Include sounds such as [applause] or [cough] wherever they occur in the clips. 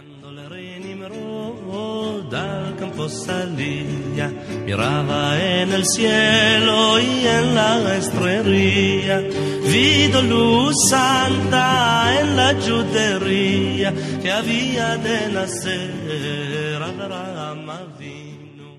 Quando le reni miró dal campo salía, miraba en el cielo y en la estrella, vido luz santa en la judería que había de nacer Abraham vino.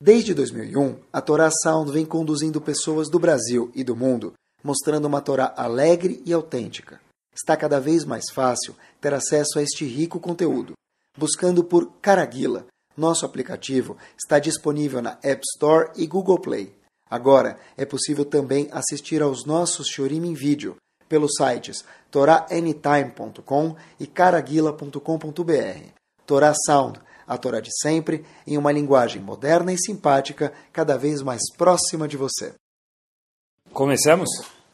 Desde 2001, a Torá Sound vem conduzindo pessoas do Brasil e do mundo, mostrando uma Torá alegre e autêntica. Está cada vez mais fácil ter acesso a este rico conteúdo. Buscando por Caraguila, nosso aplicativo está disponível na App Store e Google Play. Agora é possível também assistir aos nossos Shorim em vídeo pelos sites toraanytime.com e caraguila.com.br. Torá Sound, a Torá de sempre, em uma linguagem moderna e simpática, cada vez mais próxima de você. Começamos?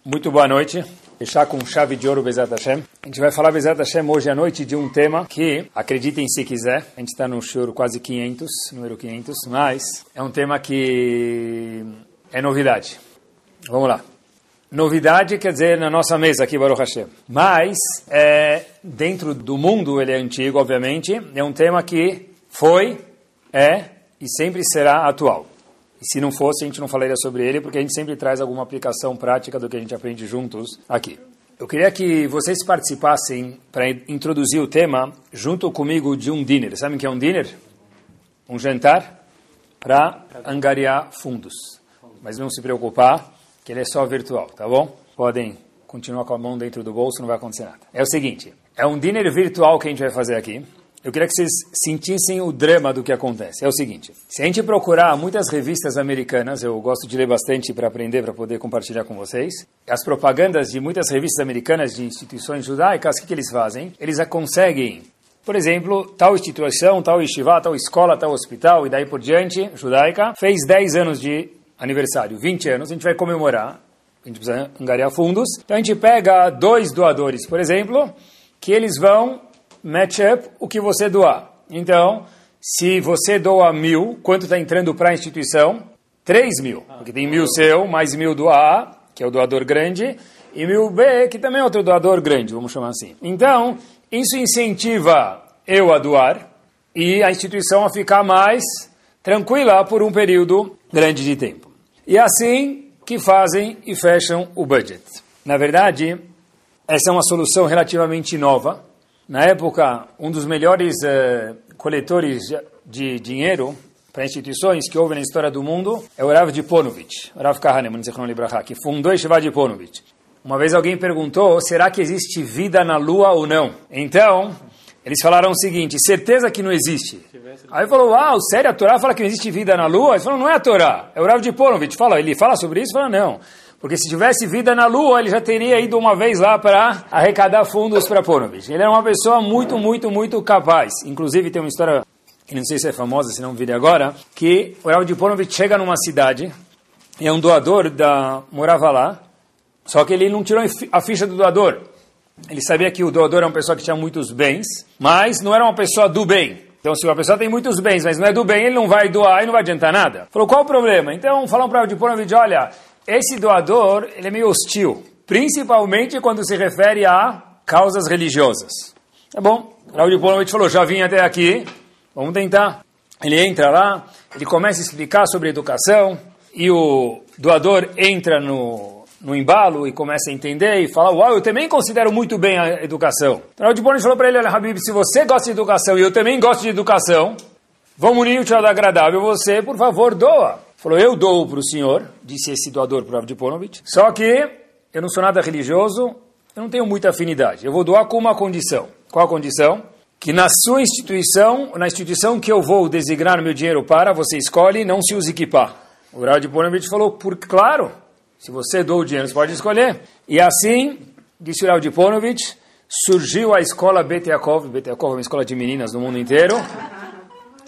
Muito boa noite. Fechar com chave de ouro Bezat Hashem. A gente vai falar Bezat Hashem hoje à noite de um tema que, acreditem se quiser, a gente está no choro quase 500, número 500, mas é um tema que é novidade. Vamos lá. Novidade quer dizer na nossa mesa aqui, Baruch Hashem. Mas, é, dentro do mundo, ele é antigo, obviamente, é um tema que foi, é e sempre será atual. E se não fosse, a gente não falaria sobre ele, porque a gente sempre traz alguma aplicação prática do que a gente aprende juntos aqui. Eu queria que vocês participassem para introduzir o tema junto comigo de um dinner. Sabem o que é um dinner? Um jantar para angariar fundos. Mas não se preocupar, que ele é só virtual, tá bom? Podem continuar com a mão dentro do bolso, não vai acontecer nada. É o seguinte, é um dinner virtual que a gente vai fazer aqui. Eu queria que vocês sentissem o drama do que acontece. É o seguinte: se a gente procurar muitas revistas americanas, eu gosto de ler bastante para aprender, para poder compartilhar com vocês, as propagandas de muitas revistas americanas de instituições judaicas, o que, que eles fazem? Eles conseguem, por exemplo, tal instituição, tal estivá, tal escola, tal hospital e daí por diante, judaica, fez 10 anos de aniversário, 20 anos, a gente vai comemorar, a gente precisa angariar fundos. Então a gente pega dois doadores, por exemplo, que eles vão match up o que você doar. Então, se você doa mil, quanto está entrando para a instituição? Três mil, porque tem mil seu, mais mil do A, que é o doador grande, e mil B, que também é outro doador grande, vamos chamar assim. Então, isso incentiva eu a doar e a instituição a ficar mais tranquila por um período grande de tempo. E assim que fazem e fecham o budget. Na verdade, essa é uma solução relativamente nova, na época, um dos melhores uh, coletores de dinheiro para instituições que houve na história do mundo é o Rav de Ponovich, Rav Kahanem, que fundou Yeshiva de Ponovich. Uma vez alguém perguntou, será que existe vida na Lua ou não? Então, eles falaram o seguinte, certeza que não existe. Aí falou, uau, sério, a Torá fala que não existe vida na Lua? Ele falou, não é a Torá, é o Rav de Ponovich. Fala, ele fala sobre isso? Fala, não. Porque se tivesse vida na Lua, ele já teria ido uma vez lá para arrecadar fundos para Ponovich. Ele era uma pessoa muito, muito, muito capaz. Inclusive tem uma história, que não sei se é famosa, se não virei agora, que o Rav de Ponovich chega numa cidade, e é um doador da morava lá, só que ele não tirou a ficha do doador. Ele sabia que o doador era uma pessoa que tinha muitos bens, mas não era uma pessoa do bem. Então, se uma pessoa tem muitos bens, mas não é do bem, ele não vai doar e não vai adiantar nada. Falou, qual o problema? Então, falaram para o de Ponovich, olha, esse doador ele é meio hostil, principalmente quando se refere a causas religiosas. Tá bom, Raul Polovich falou, já vim até aqui, vamos tentar. Ele entra lá, ele começa a explicar sobre educação, e o doador entra no, no embalo e começa a entender e fala, uau, eu também considero muito bem a educação. Então, Raul Polovich falou para ele, olha, Habib, se você gosta de educação e eu também gosto de educação, vamos unir o tio agradável, você, por favor, doa. Falou, eu dou para o senhor, disse esse doador para o Avdiponovich, só que eu não sou nada religioso, eu não tenho muita afinidade. Eu vou doar com uma condição. Qual a condição? Que na sua instituição, na instituição que eu vou designar meu dinheiro para, você escolhe não se use equipar. O Avdiponovich falou, por claro, se você doa o dinheiro, você pode escolher. E assim, disse o Avdiponovich, surgiu a escola Bet Yaakov, Bet Yaakov é uma escola de meninas no mundo inteiro,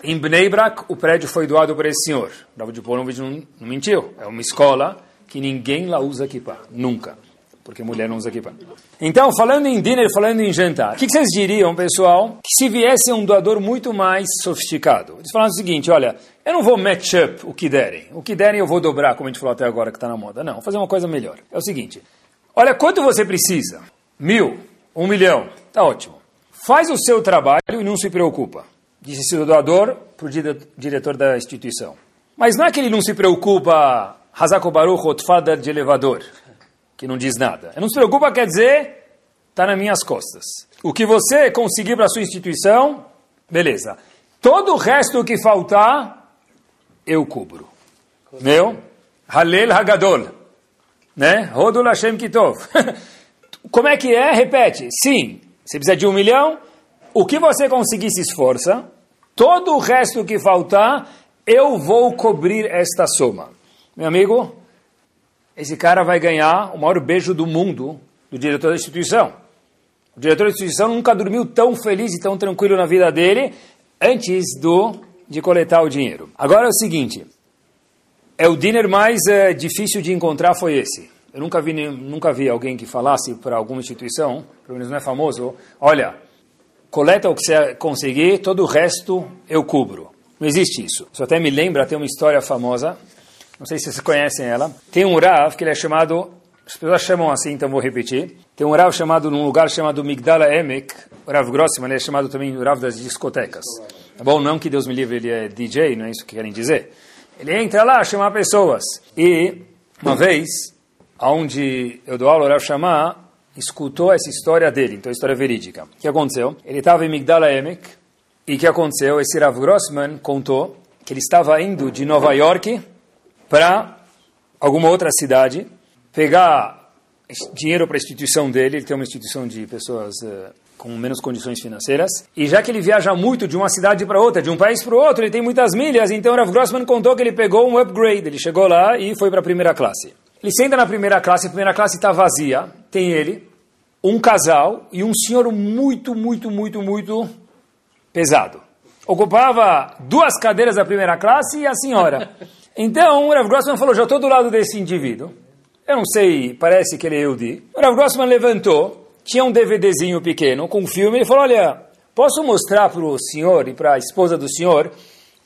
em Bnei Brak, o prédio foi doado para esse senhor. David Ponovich não, não mentiu. É uma escola que ninguém lá usa kippah. Nunca. Porque mulher não usa kippah. Então, falando em dinner, falando em jantar, o que, que vocês diriam, pessoal, que se viesse um doador muito mais sofisticado? Eles falaram o seguinte, olha, eu não vou match up o que derem. O que derem eu vou dobrar, como a gente falou até agora que está na moda. Não, vou fazer uma coisa melhor. É o seguinte, olha, quanto você precisa? Mil, um milhão, tá ótimo. faz o seu trabalho e não se preocupa. Disse esse doador para o diretor da instituição. Mas não é que ele não se preocupa, Hazako Baruch, Otfadar de elevador, que não diz nada. Ele não se preocupa quer dizer, está nas minhas costas. O que você conseguir para a sua instituição, beleza. Todo o resto que faltar, eu cubro. Meu? Halel Hagadol. Né? Rodul Hashem Kitov. [laughs] Como é que é? Repete. Sim, você precisa de um milhão. O que você conseguir se esforça. Todo o resto que faltar, eu vou cobrir esta soma. Meu amigo, esse cara vai ganhar o maior beijo do mundo do diretor da instituição. O diretor da instituição nunca dormiu tão feliz e tão tranquilo na vida dele antes do de coletar o dinheiro. Agora é o seguinte, é o dinner mais é, difícil de encontrar foi esse. Eu nunca vi, nunca vi alguém que falasse para alguma instituição, pelo menos não é famoso, olha, coleta o que você conseguir, todo o resto eu cubro. Não existe isso. Isso até me lembra, tem uma história famosa, não sei se vocês conhecem ela. Tem um Rav que ele é chamado, as pessoas chamam assim, então vou repetir. Tem um Rav chamado, num lugar chamado Migdala Emek, Rav Grossman, ele é chamado também Rav das discotecas. Tá bom? Não que Deus me livre, ele é DJ, não é isso que querem dizer. Ele entra lá, chama pessoas. E, uma vez, onde eu dou aula, o Rav Shama escutou essa história dele, então história verídica. O que aconteceu? Ele estava em Migdala Emek, e o que aconteceu? Esse Rav Grossman contou que ele estava indo de Nova York para alguma outra cidade, pegar dinheiro para a instituição dele, ele tem uma instituição de pessoas uh, com menos condições financeiras. E já que ele viaja muito de uma cidade para outra, de um país para outro, ele tem muitas milhas, então Rav Grossman contou que ele pegou um upgrade. Ele chegou lá e foi para a primeira classe. Ele senta na primeira classe, a primeira classe está vazia, tem ele, um casal e um senhor muito, muito, muito, muito pesado. Ocupava duas cadeiras da primeira classe e a senhora. [laughs] Então, o Rav Grossman falou, já estou do lado desse indivíduo. Eu não sei, parece que ele é Yehudi. O Rav Grossman levantou, tinha um DVDzinho pequeno com um filme, ele falou, olha, posso mostrar para o senhor e para a esposa do senhor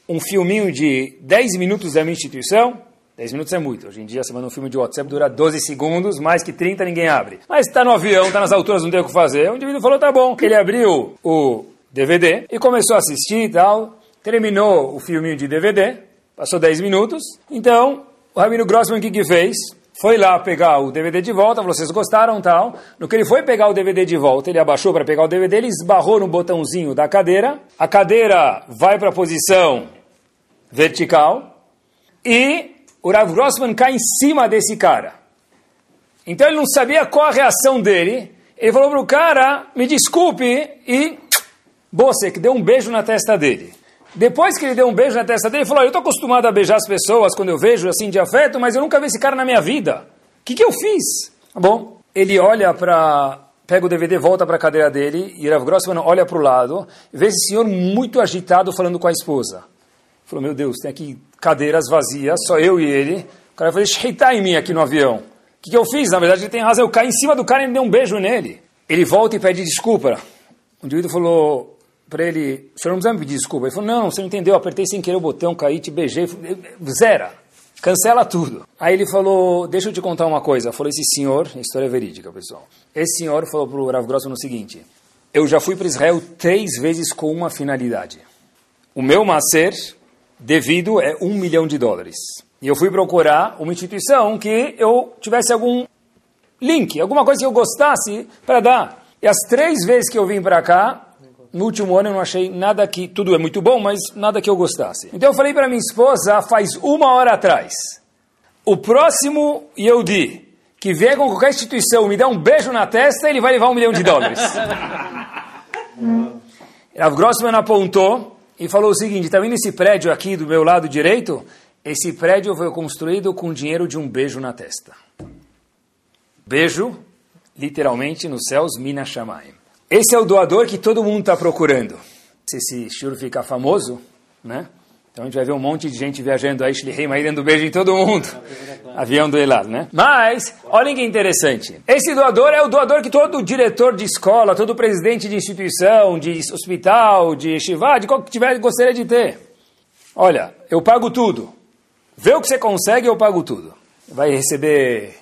um filminho de 10 minutos da minha instituição? 10 minutos é muito. Hoje em dia, você manda um filme de WhatsApp, dura 12 segundos, mais que 30 ninguém abre. Mas está no avião, está nas alturas, não tem o que fazer. O indivíduo falou, tá bom. Ele abriu o DVD e começou a assistir e tal. Terminou o filminho de DVD, passou 10 minutos. Então, o Rabino Grossman, o que, que fez? foi lá pegar o DVD de volta, vocês gostaram tal. No que ele foi pegar o DVD de volta, ele abaixou para pegar o DVD, ele esbarrou no botãozinho da cadeira, a cadeira vai para a posição vertical e o Rav Grossman cai em cima desse cara. Então ele não sabia qual a reação dele, ele falou para o cara, me desculpe, e você que deu um beijo na testa dele. Depois que ele deu um beijo na testa dele, ele falou: Eu estou acostumado a beijar as pessoas quando eu vejo assim de afeto, mas eu nunca vi esse cara na minha vida. O que, que eu fiz? Tá bom, ele olha para. Pega o DVD, volta para a cadeira dele, e Rav Grossman olha para o lado, vê esse senhor muito agitado falando com a esposa. Falou: Meu Deus, tem aqui cadeiras vazias, só eu e ele. O cara falou: Sheitar em mim aqui no avião. O que, que eu fiz? Na verdade, ele tem razão. Eu caí em cima do cara e dei um beijo nele. Ele volta e pede desculpa. O indivíduo falou: para ele, o senhor não precisa me pedir desculpa. Ele falou, não, você não entendeu, eu apertei sem querer o botão, caí, te beijei, zera, cancela tudo. Aí ele falou, deixa eu te contar uma coisa. Falou, esse senhor, história é verídica, pessoal. Esse senhor falou para o Rav Grossman o seguinte, eu já fui para Israel três vezes com uma finalidade. O meu macer devido é um milhão de dólares. E eu fui procurar uma instituição que eu tivesse algum link, alguma coisa que eu gostasse para dar. E as três vezes que eu vim para cá, no último ano eu não achei nada que, tudo é muito bom, mas nada que eu gostasse. Então eu falei para minha esposa, faz uma hora atrás, o próximo Yehudi que vier com qualquer instituição me dá um beijo na testa, ele vai levar um milhão de dólares. [laughs] Rav Grossman apontou e falou o seguinte, está vendo esse prédio aqui do meu lado direito? Esse prédio foi construído com dinheiro de um beijo na testa. Beijo, literalmente, nos céus, Minas Shamayim. Esse é o doador que todo mundo está procurando. Se esse shur ficar famoso, né? Então a gente vai ver um monte de gente viajando aí, Shliheim aí dando beijo em todo mundo. Avião do Elad, né? Mas, olhem que interessante. Esse doador é o doador que todo diretor de escola, todo presidente de instituição, de hospital, de shivá, de qual que tiver, gostaria de ter. Olha, eu pago tudo. Vê o que você consegue, eu pago tudo. Vai receber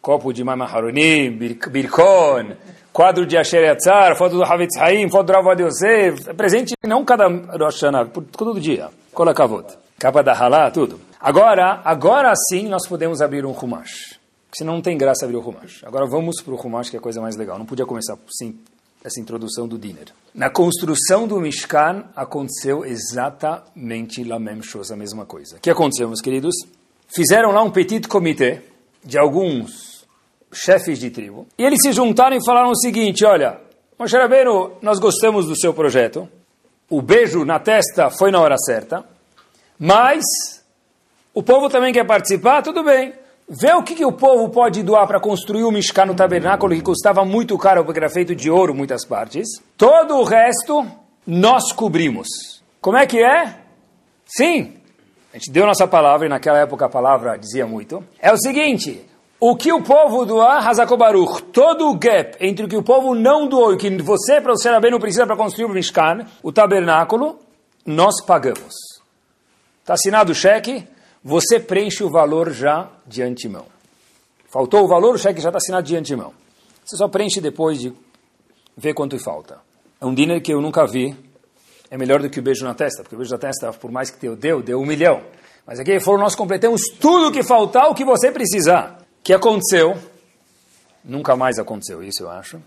copo de Mama Haruni, birkon, quadro de Asher Yatzar, foto do Havetz Haim, foto do Ravad Yosef, é presente não cada Rosh Hashanah, todo dia. Kolakavot. Capa da Halá, tudo. Agora, agora sim nós podemos abrir um Humash. Senão não tem graça abrir o Humash. Agora vamos para o Humash, que é a coisa mais legal. Não podia começar sim essa introdução do dinner. Na construção do Mishkan aconteceu exatamente a mesma coisa. O que aconteceu, meus queridos? Fizeram lá um petit comité de alguns chefes de tribo e eles se juntaram e falaram o seguinte: olha, Moshe Rabbeinu, nós gostamos do seu projeto, o beijo na testa foi na hora certa, mas o povo também quer participar, tudo bem. Vê o que, que o povo pode doar para construir o Mishkan no tabernáculo, que custava muito caro, porque era feito de ouro, muitas partes. Todo o resto, nós cobrimos. Como é que é? Sim, a gente deu nossa palavra, e naquela época a palavra dizia muito. É o seguinte, o que o povo doar, Hazakobaruch, todo o gap entre o que o povo não doou e o que você, para o ser não precisa para construir o Mishkan, o tabernáculo, nós pagamos. Está assinado o cheque, você preenche o valor já de antemão. Faltou o valor, o cheque já está assinado de antemão. Você só preenche depois de ver quanto falta. É um dinner que eu nunca vi. É melhor do que o beijo na testa, porque o beijo na testa, por mais que deu, deu, deu um milhão. Mas aqui foram nós completamos tudo o que faltar, o que você precisar. Que aconteceu? Nunca mais aconteceu isso, eu acho.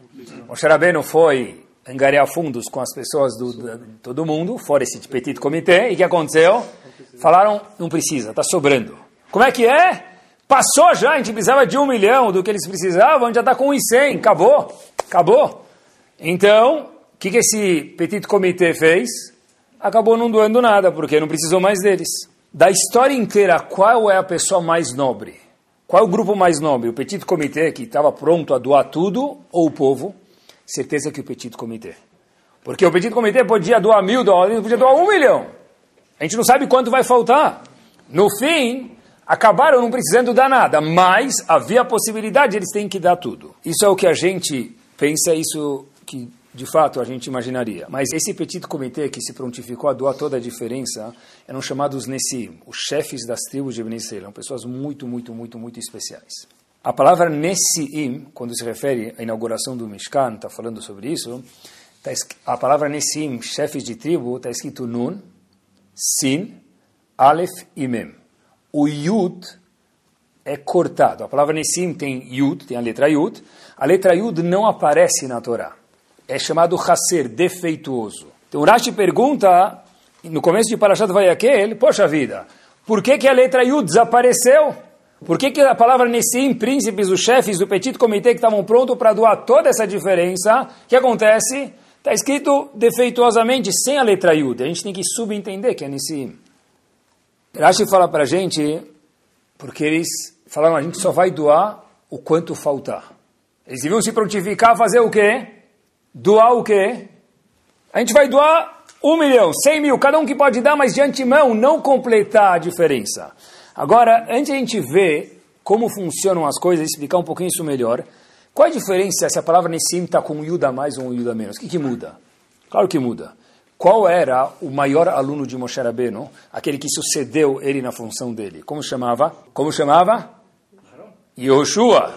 O Xerabeno foi angariar fundos com as pessoas do, do, todo mundo, fora esse petit comitê, e o que aconteceu? Falaram, não precisa, está sobrando. Como é que é? Passou já, a gente precisava de um milhão do que eles precisavam, a gente já está com 1,100, acabou, acabou. Então, o que, que esse petit comitê fez? Acabou não doando nada, porque não precisou mais deles. Da história inteira, qual é a pessoa mais nobre? Qual é o grupo mais nobre? O petit comitê que estava pronto a doar tudo ou o povo? Certeza que o petit comitê. Porque o petit comitê podia doar mil dólares, podia doar um milhão. A gente não sabe quanto vai faltar. No fim, acabaram não precisando dar nada, mas havia a possibilidade, eles têm que dar tudo. Isso é o que a gente pensa, isso que de fato a gente imaginaria. Mas esse petit comitê que se prontificou a doar toda a diferença eram chamados Nessim, os chefes das tribos de Ben Israel, pessoas muito, muito, muito, muito especiais. A palavra Nessim, quando se refere à inauguração do Mishkan, está falando sobre isso, tá, a palavra Nessim, chefes de tribo, está escrito Nun, Sin, Aleph e Mem. O Yud é cortado. A palavra Nessim tem Yud, tem a letra Yud. A letra Yud não aparece na Torá. É chamado Hasser, defeituoso. Então Rashi pergunta, no começo de Parashat Vayakel, poxa vida, por que, que a letra Yud desapareceu? Por que, que a palavra Nessim, príncipes, os chefes do petit comitê que estavam prontos para doar toda essa diferença, o que acontece? Está escrito defeituosamente, sem a letra Yud. A gente tem que subentender que é Nissim. Rashi fala para a gente, porque eles falaram, a gente só vai doar o quanto faltar. Eles deviam se prontificar a fazer o quê? Doar o quê? A gente vai doar um milhão, cem mil, cada um que pode dar, mas de antemão não completar a diferença. Agora, antes a gente ver como funcionam as coisas, explicar um pouquinho isso melhor, qual a diferença se a palavra Nessim está com um Yuda mais ou um Yuda menos? O que, que muda? Claro que muda. Qual era o maior aluno de Moshe Rabbeinu? Aquele que sucedeu ele na função dele. Como chamava? Como chamava? Yoshua.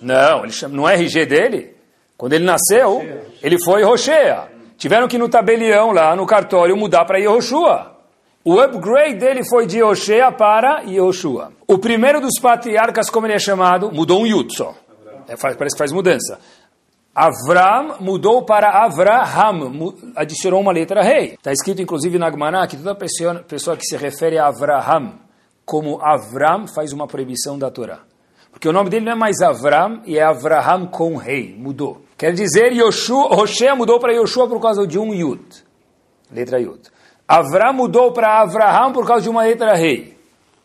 Não, ele chama, não é RG dele. Quando ele nasceu, ele foi Roshea. Tiveram que ir no tabelião lá, no cartório, mudar para Yehoshua. O upgrade dele foi de Hoshea para Yehoshua. O primeiro dos patriarcas, como ele é chamado, mudou um Yud só. É, faz, parece que faz mudança. Avram mudou para Avraham, adicionou uma letra rei. Está escrito inclusive na Gemara que toda pessoa, pessoa que se refere a Avraham como Avram faz uma proibição da Torá. Porque o nome dele não é mais Avram e é Avraham com rei, mudou. Quer dizer, Yoshua, mudou para Yoshua por causa de um Yud, letra Yud. Avram mudou para Avraham por causa de uma letra rei.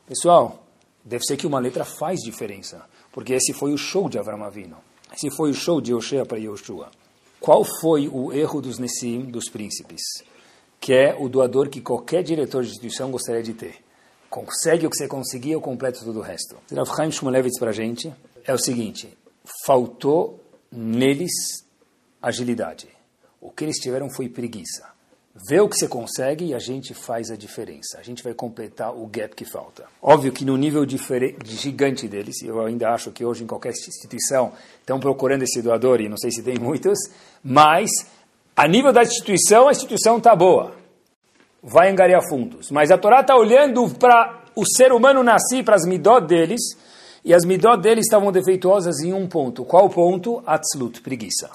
Pessoal, deve ser que uma letra faz diferença. Porque esse foi o show de Avram Avinu. Esse foi o show de Yoshua para Yoshua. Qual foi o erro dos Nessim, dos príncipes? Que é o doador que qualquer diretor de instituição gostaria de ter. Consegue o que você conseguir, eu completo todo o resto. Rav Chaim Shmulevitz para a gente é o seguinte, faltou neles agilidade. O que eles tiveram foi preguiça. Vê o que você consegue e a gente faz a diferença. A gente vai completar o gap que falta. Óbvio que no nível gigante deles, eu ainda acho que hoje em qualquer instituição estão procurando esse doador, e não sei se tem muitos, mas a nível da instituição, a instituição está boa. Vai angariar fundos. Mas a Torá está olhando para o ser humano nascer, para as midot deles, e as midot deles estavam defeituosas em um ponto. Qual ponto? Atzlut, preguiça.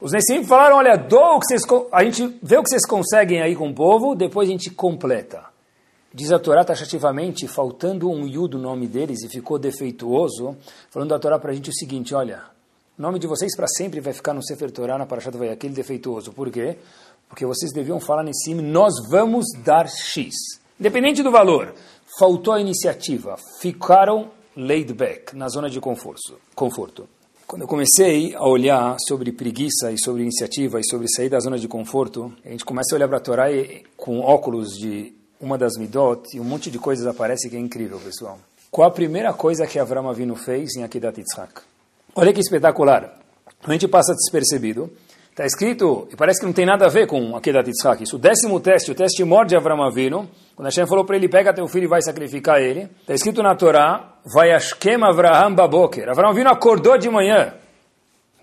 Os Nessim falaram, olha, o que vocês, a gente vê o que vocês conseguem aí com o povo, depois a gente completa. Diz a Torá taxativamente, faltando um Yu do nome deles e ficou defeituoso, falando a Torá para a gente o seguinte, olha, o nome de vocês para sempre vai ficar no Sefer Torá, na Parashat aquele defeituoso. Por quê? Porque vocês deviam falar nesse nós vamos dar X. Independente do valor, faltou a iniciativa, ficaram laid back, na zona de conforto. conforto. Quando eu comecei a olhar sobre preguiça e sobre iniciativa e sobre sair da zona de conforto, a gente começa a olhar para a Torá com óculos de uma das midot e um monte de coisas aparece que é incrível, pessoal. Qual a primeira coisa que Avram Avinu fez em Akedat Yitzhak? Olha que espetacular. A gente passa despercebido. Está escrito, e parece que não tem nada a ver com Akedat Yitzhak. Isso, o décimo teste, o teste morte de Avram Avinu, quando Hashem falou para ele, pega teu filho e vai sacrificar ele, está escrito na Torá, vai Ashkem Avraham Baboker. Avraham Avinu acordou de manhã.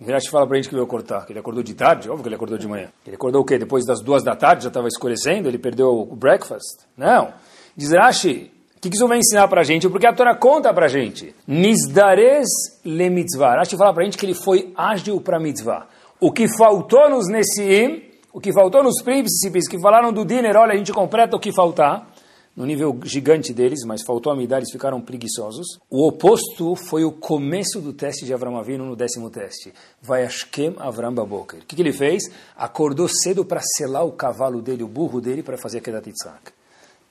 Virash fala para a gente que veio cortar, que ele acordou de tarde, óbvio que ele acordou de manhã. Ele acordou o quê? Depois das duas da tarde, já estava escurecendo, ele perdeu o breakfast? Não. Diz Rashi, o que, que isso vai ensinar para a gente? Porque a Torá conta para a gente. Nizdares le mitzvah. Rashi fala para a gente que ele foi ágil para mitzvah. O que faltou nos Nessiim o que faltou nos príncipes que falaram do dinner, olha, a gente completa o que faltar, no nível gigante deles, mas faltou a midar, eles ficaram preguiçosos. O oposto foi o começo do teste de Avram Avinu no décimo teste. Vai Ashkem Avram Baboker. O que, que ele fez? Acordou cedo para selar o cavalo dele, o burro dele, para fazer a Kedat Yitzhak.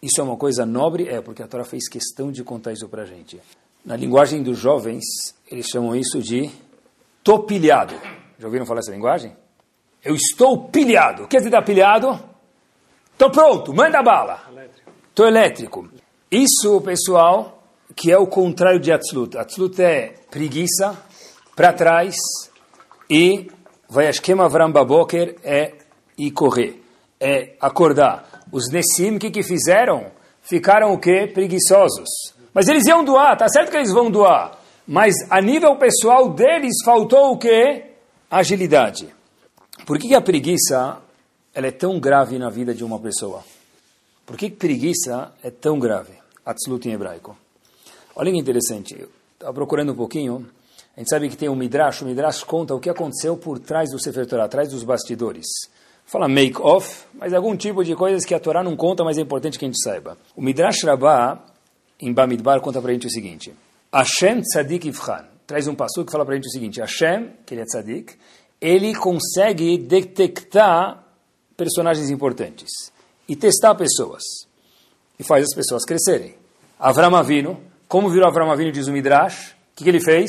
Isso é uma coisa nobre? É, porque a Torá fez questão de contar isso para a gente. Na linguagem dos jovens, eles chamam isso de topilhado. Já ouviram falar essa linguagem? Eu estou pilhado. O que é estar pilhado? Estou pronto, manda bala. Estou elétrico. Isso, pessoal, que é o contrário de Atzlut. Atzlut é preguiça, para trás, e vai Ashkem Avram Baboker é ir correr, é acordar. Os Nessim, o que, que fizeram? Ficaram o quê? Preguiçosos. Mas eles iam doar, tá certo que eles vão doar. Mas a nível pessoal deles faltou o quê? Agilidade. Por que a preguiça ela é tão grave na vida de uma pessoa? Por que preguiça é tão grave? Atzlut em hebraico. Olha que interessante. Estava procurando um pouquinho. A gente sabe que tem um Midrash. O Midrash conta o que aconteceu por trás do Sefer Torah, atrás dos bastidores. Fala make-off, mas algum tipo de coisas que a Torá não conta, mas é importante que a gente saiba. O Midrash Rabbah, em Bamidbar, conta para a gente o seguinte. Hashem Tzadik Ivchan. Traz um passo que fala para a gente o seguinte. Hashem, que ele é Tzadik, ele consegue detectar personagens importantes e testar pessoas e faz as pessoas crescerem. Avram Avinu, como virou Avram Avinu, diz o Midrash, o que, que, ele fez?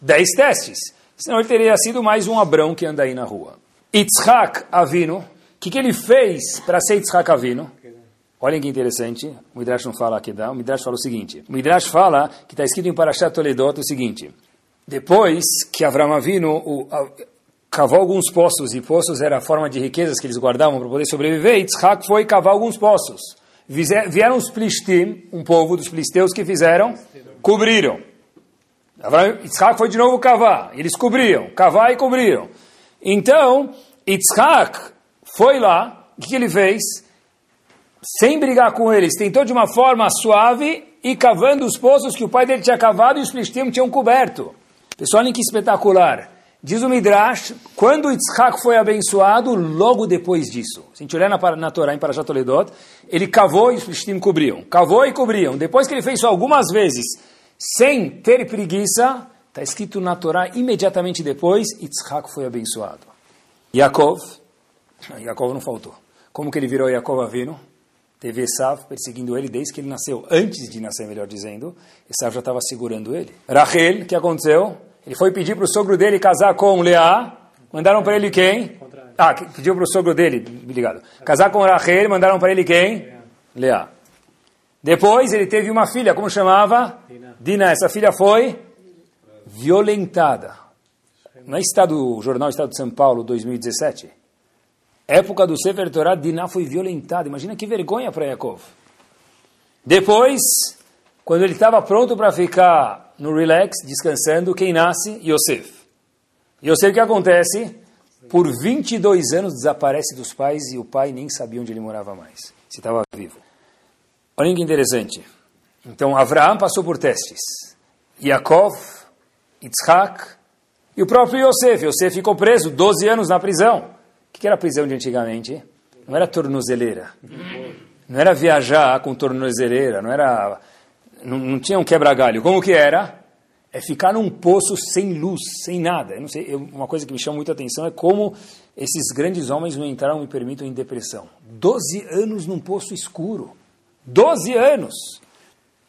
Dez. Dez testes. Senão ele teria sido mais um Abrão que anda aí na rua. Yitzhak Avinu, o que, que ele fez para ser Yitzhak Avinu? Olhem que interessante, o Midrash não fala aqui, o Midrash fala o seguinte, o Midrash fala, que está escrito em Parashat Toledot, o seguinte, depois que Avram Avinu, o, cavou alguns poços, e poços era a forma de riquezas que eles guardavam para poder sobreviver, Yitzhak foi cavar alguns poços. Vieram os Plishtim, um povo dos Filisteus, que fizeram? Cobriram. Yitzhak foi de novo cavar, eles cobriam, cavar e cobriram. Então, Yitzhak foi lá, o que ele fez? Sem brigar com eles, tentou de uma forma suave e cavando os poços que o pai dele tinha cavado e os Plishtim tinham coberto. Pessoal, olhem que espetacular. Diz o Midrash, quando Yitzhak foi abençoado, logo depois disso. Se a gente olhar na, na Torá, em Parashat Toledot, ele cavou e os Plishtim cobriam. Cavou e cobriam. Depois que ele fez isso algumas vezes, sem ter preguiça, está escrito na Torá, imediatamente depois, Yitzhak foi abençoado. Yaakov, Yaakov não faltou. Como que ele virou Yaakov Avino? Teve Esav perseguindo ele desde que ele nasceu. Antes de nascer, melhor dizendo, Esav já estava segurando ele. Rachel, o que aconteceu? Ele foi pedir para o sogro dele casar com Leá. Mandaram para ele quem? Ah, pediu para o sogro dele, obrigado. Casar com Rachel, mandaram para ele quem? Leá. Depois ele teve uma filha, como chamava? Dina. Essa filha foi violentada. Não é estado, o jornal Estado de São Paulo, 2017? Época do Sefer Torah, Diná foi violentada. Imagina que vergonha para Yaakov. Depois, quando ele estava pronto para ficar no relax, descansando, quem nasce? Yosef. Yosef, o que acontece? Por 22 anos desaparece dos pais e o pai nem sabia onde ele morava mais, se estava vivo. Olha que interessante. Então, Avraham passou por testes. Yaakov, Yitzhak e o próprio Yosef. Yosef ficou preso 12 anos na prisão. O que era a prisão de antigamente? Não era tornozeleira. Não era viajar com tornozeleira. Não era... Não, não tinha um quebra-galho. Como que era? É ficar num poço sem luz, sem nada. Eu não sei, eu, uma coisa que me chama muita atenção é como esses grandes homens não entraram e permitem em depressão. Doze anos num poço escuro. Doze anos!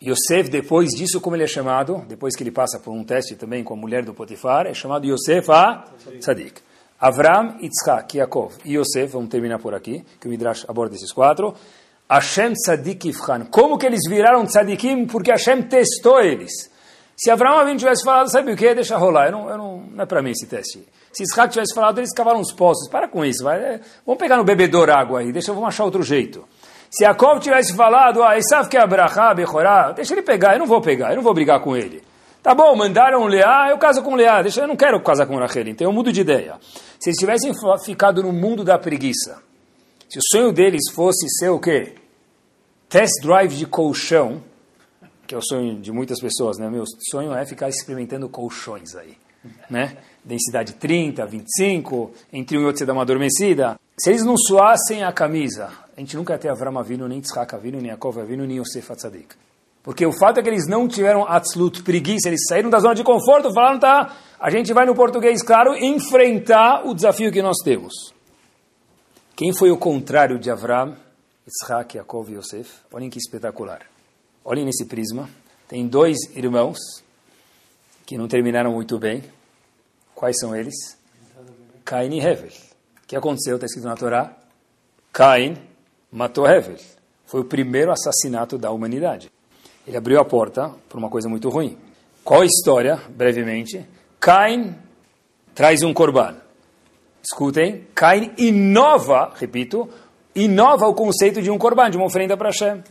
Yosef, depois disso, como ele é chamado? Depois que ele passa por um teste também com a mulher do Potifar, é chamado Yosef a Tzadik. Avram, Yitzhak, Yaakov e Yosef, vamos terminar por aqui, que o Midrash aborda esses quatro. Hashem Tzadik Ifchan. Como que eles viraram Tzadikim? Porque Hashem testou eles. Se Avram Avim tivesse falado, sabe o que? Deixa rolar, eu não, eu não, não é para mim esse teste. Se Isaac tivesse falado, eles cavaram uns poços. Para com isso, vai. É, vamos pegar no bebedor água aí, deixa, vamos achar outro jeito. Se Jacob tivesse falado, ah, Esav que é Abrahá, Bechorá, deixa ele pegar, eu não vou pegar, eu não vou brigar com ele. Tá bom, mandaram Leá, eu caso com Leá, deixa, eu não quero casar com Rachel, então eu mudo de ideia. Se eles tivessem ficado no mundo da preguiça, se o sonho deles fosse ser o quê? Test drive de colchão, que é o sonho de muitas pessoas, né? Meu sonho é ficar experimentando colchões aí, né? Densidade 30, 25, entre um e outro você dá uma adormecida. Se eles não suassem a camisa, a gente nunca ter Avram Avinu, nem Tzchak Avinu, nem Yaakov Avinu, nem Yosef Atzadik. Porque o fato é que eles não tiveram absoluto preguiça, eles saíram da zona de conforto, falaram, tá, a gente vai no português claro enfrentar o desafio que nós temos. Quem foi o contrário de Avram, Yitzhak, Yaakov e Yosef? Olhem que espetacular. Olhem nesse prisma. Tem dois irmãos que não terminaram muito bem. Quais são eles? Cain e Hevel. O que aconteceu? Está escrito na Torá. Cain matou Hevel. Foi o primeiro assassinato da humanidade. Ele abriu a porta por uma coisa muito ruim. Qual a história, brevemente? Cain traz um corban. Escutem, Cain inova, repito, inova o conceito de um corban, de uma oferenda para Hashem.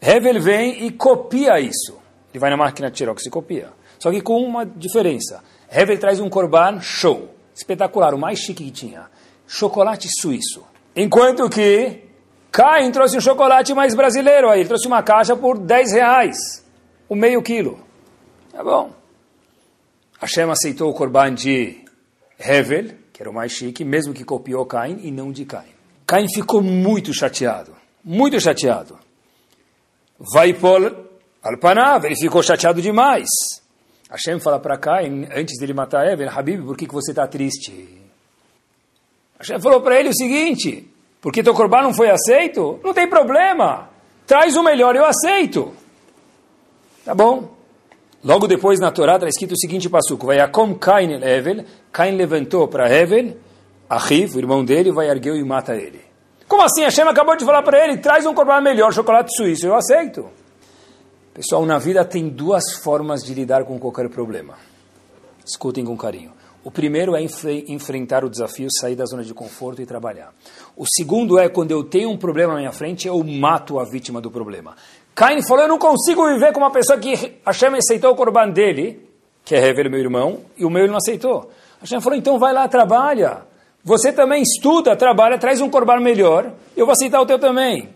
Hevel vem e copia isso. Ele vai na máquina de Xerox e copia. Só que com uma diferença. Hevel traz um korban show, espetacular, o mais chique que tinha. Chocolate suíço. Enquanto que Caim trouxe um chocolate mais brasileiro aí. Ele trouxe uma caixa por 10 reais. O meio quilo. Tá bom. Hashem aceitou o korban de Hevel, que era o mais chique, mesmo que copiou Caim e não de Caim. Caim ficou muito chateado. Muito chateado. Vai por Alpanav, ele ficou chateado demais. Hashem fala para Caim, antes dele matar Evan, Habib, por que, que você está triste? Hashem falou para ele o seguinte, porque teu corban não foi aceito? Não tem problema, traz o melhor, eu aceito. Tá bom? Logo depois na Torá está escrito o seguinte passuco, vai Akom Cain Evel, Cain levantou para Evel, Ahiv, o irmão dele, vai ergueu e mata ele. Como assim? Hashem acabou de falar para ele, traz um corban melhor, chocolate suíço, eu aceito. Pessoal, na vida tem duas formas de lidar com qualquer problema. Escutem com carinho. O primeiro é enfrentar o desafio, sair da zona de conforto e trabalhar. O segundo é quando eu tenho um problema na minha frente, eu mato a vítima do problema. Cain falou, eu não consigo viver com uma pessoa que Hashem aceitou o corban dele, que é Hever, meu irmão, e o meu ele não aceitou. Hashem falou, então vai lá, trabalha. Você também estuda, trabalha, traz um corban melhor, eu vou aceitar o teu também.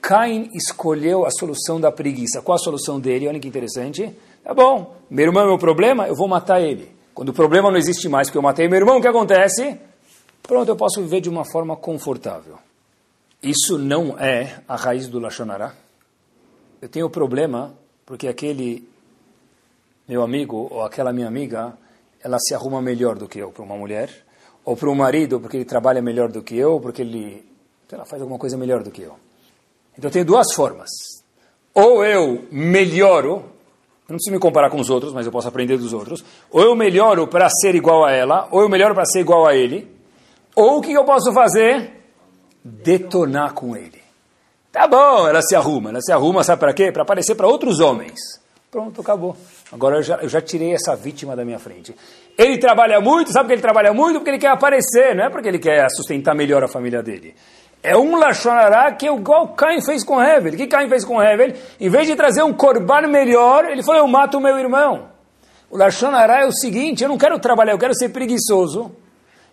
Cain escolheu a solução da preguiça. Qual a solução dele? Olha que interessante. Tá bom, meu irmão é meu problema, eu vou matar ele. Quando o problema não existe mais, porque eu matei meu irmão, o que acontece? Pronto, eu posso viver de uma forma confortável. Isso não é a raiz do Lachonará. Eu tenho problema porque aquele meu amigo ou aquela minha amiga, ela se arruma melhor do que eu para uma mulher ou para o marido porque ele trabalha melhor do que eu, porque ele lá, faz alguma coisa melhor do que eu. Então eu tenho duas formas. Ou eu melhoro, eu não preciso me comparar com os outros, mas eu posso aprender dos outros. Ou eu melhoro para ser igual a ela, ou eu melhoro para ser igual a ele. Ou o que eu posso fazer? Detonar com ele. Tá bom, ela se arruma. Ela se arruma, sabe para quê? Para aparecer para outros homens. Pronto, acabou. Agora eu já, eu já tirei essa vítima da minha frente. Ele trabalha muito, sabe que ele trabalha muito? Porque ele quer aparecer, não é porque ele quer sustentar melhor a família dele. É um Lachonará que é igual Caim fez com Hevel. O que Caim fez com Hevel? Em vez de trazer um corban melhor, ele falou, eu mato o meu irmão. O Lachonará é o seguinte, eu não quero trabalhar, eu quero ser preguiçoso.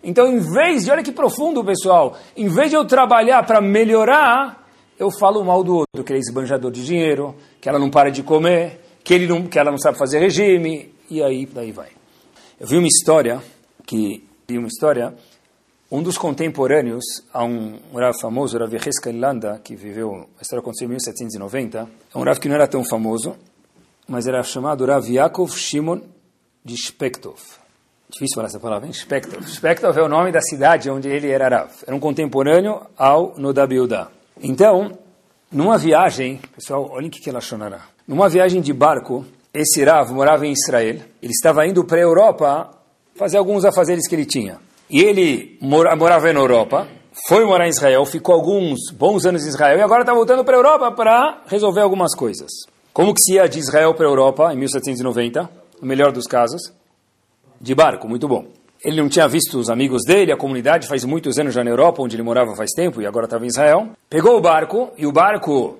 Então, em vez de, olha que profundo, pessoal, em vez de eu trabalhar para melhorar, eu falo mal do outro, que ele é esbanjador de dinheiro, que ela não para de comer, que, ele não, que ela não sabe fazer regime, e aí daí vai. Eu vi uma história, que vi uma história, um dos contemporâneos a um, Rav famoso, Rav Yecheskel Landa, que viveu, a história aconteceu em 1790, é um Rav que não era tão famoso, mas era chamado Rav Yaakov Shimon de Spektov. Difícil falar essa palavra, hein? Spektov. Spektov é o nome da cidade onde ele era Rav. Era um contemporâneo ao Nodab Yehuda. Então, numa viagem, pessoal, olhem o que ela chonará. Numa viagem de barco, esse Rav morava em Israel. Ele estava indo para a Europa fazer alguns afazeres que ele tinha. E ele mora, morava na Europa, foi morar em Israel, ficou alguns bons anos em Israel e agora está voltando para a Europa para resolver algumas coisas. Como que se ia de Israel para a Europa em 1790? No melhor dos casos, de barco, muito bom. Ele não tinha visto os amigos dele, a comunidade, faz muitos anos já na Europa, onde ele morava faz tempo e agora estava em Israel. Pegou o barco e o barco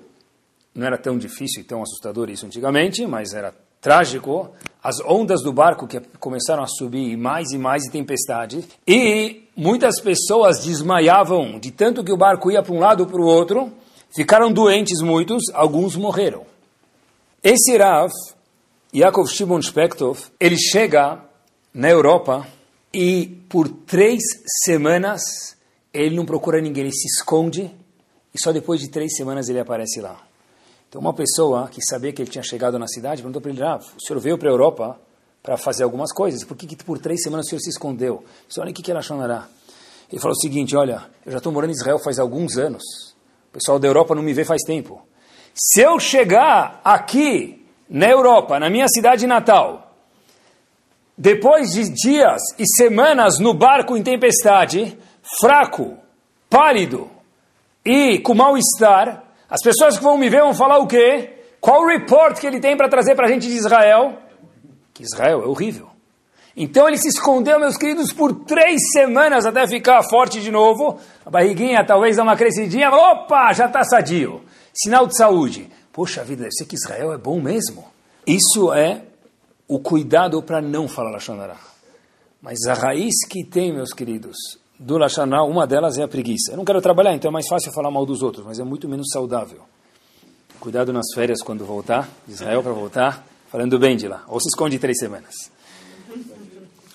não era tão difícil e tão assustador isso antigamente, mas era trágico. As ondas do barco que começaram a subir mais e mais e tempestade. E muitas pessoas desmaiavam de tanto que o barco ia para um lado ou para o outro. Ficaram doentes muitos, alguns morreram. Esse Rav, Yaakov Shimon Spektov, ele chega na Europa e por três semanas ele não procura ninguém, ele se esconde e só depois de três semanas ele aparece lá. Então, uma pessoa que sabia que ele tinha chegado na cidade perguntou para ele: ah, o senhor veio para a Europa para fazer algumas coisas, por que, que, por três semanas o senhor se escondeu? Olha, o que, que ela chonará? Ele falou o seguinte: olha, eu já estou morando em Israel faz alguns anos, o pessoal da Europa não me vê faz tempo. Se eu chegar aqui na Europa, na minha cidade natal, depois de dias e semanas no barco em tempestade, fraco, pálido e com mal-estar, as pessoas que vão me ver vão falar o quê? Qual o report que ele tem para trazer para a gente de Israel? Que Israel é horrível. Então ele se escondeu, meus queridos, por três semanas até ficar forte de novo. A barriguinha talvez dá uma crescidinha. Opa, já está sadio. Sinal de saúde. Poxa vida, deve ser que Israel é bom mesmo. Isso é o cuidado para não falar Lashonará. Mas a raiz que tem, meus queridos, do Lashonará, uma delas é a preguiça. Eu não quero trabalhar, então é mais fácil falar mal dos outros, mas é muito menos saudável. Cuidado nas férias quando voltar, Israel para voltar, falando bem de lá. Ou se esconde três semanas.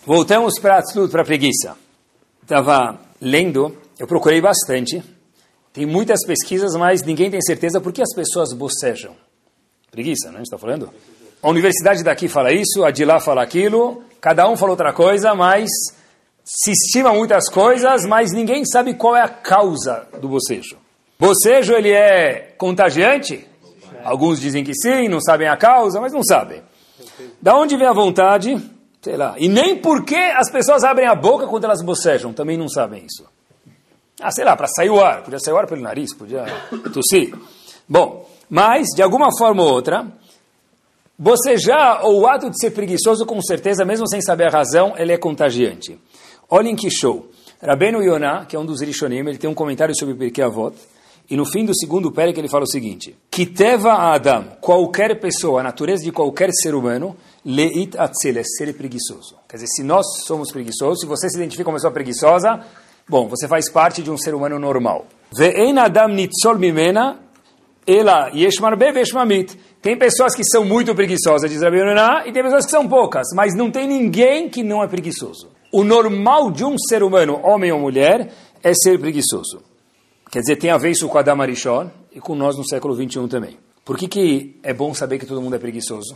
Voltamos para para a preguiça. Estava lendo, eu procurei bastante. Tem muitas pesquisas, mas ninguém tem certeza por que as pessoas bocejam. Preguiça? A gente está falando? A universidade daqui fala isso, a de lá fala aquilo, cada um fala outra coisa, mas se estima muitas coisas, mas ninguém sabe qual é a causa do bocejo. Bocejo, ele é contagiante? Alguns dizem que sim, não sabem a causa, mas não sabem. Da onde vem a vontade? Sei lá. E nem por que as pessoas abrem a boca quando elas bocejam, também não sabem isso. Ah, sei lá, para sair o ar. Podia sair o ar pelo nariz, podia tossir. Bom, mas, de alguma forma ou outra, Bocejar ou o ato de ser preguiçoso, com certeza, mesmo sem saber a razão, ele é contagiante. Olhem que show. Rabbeinu Yonah, que é um dos Rishonim, ele tem um comentário sobre Pirkei Avot, e no fim do segundo pérec ele fala o seguinte: Kiteva Adam, qualquer pessoa, a natureza de qualquer ser humano, leit atzel, é ser preguiçoso. Quer dizer, se nós somos preguiçosos, se você se identifica como pessoa preguiçosa, bom, você faz parte de um ser humano normal. Ve'en Adam nitzol mimena, ela yeshmarbe veshmamit. Tem pessoas que são muito preguiçosas, diz Yonaná, e tem pessoas que são poucas, mas não tem ninguém que não é preguiçoso. O normal de um ser humano, homem ou mulher, é ser preguiçoso. Quer dizer, tem a ver isso com Adam Arishon e com nós no século 21 também. Por que, que é bom saber que todo mundo é preguiçoso?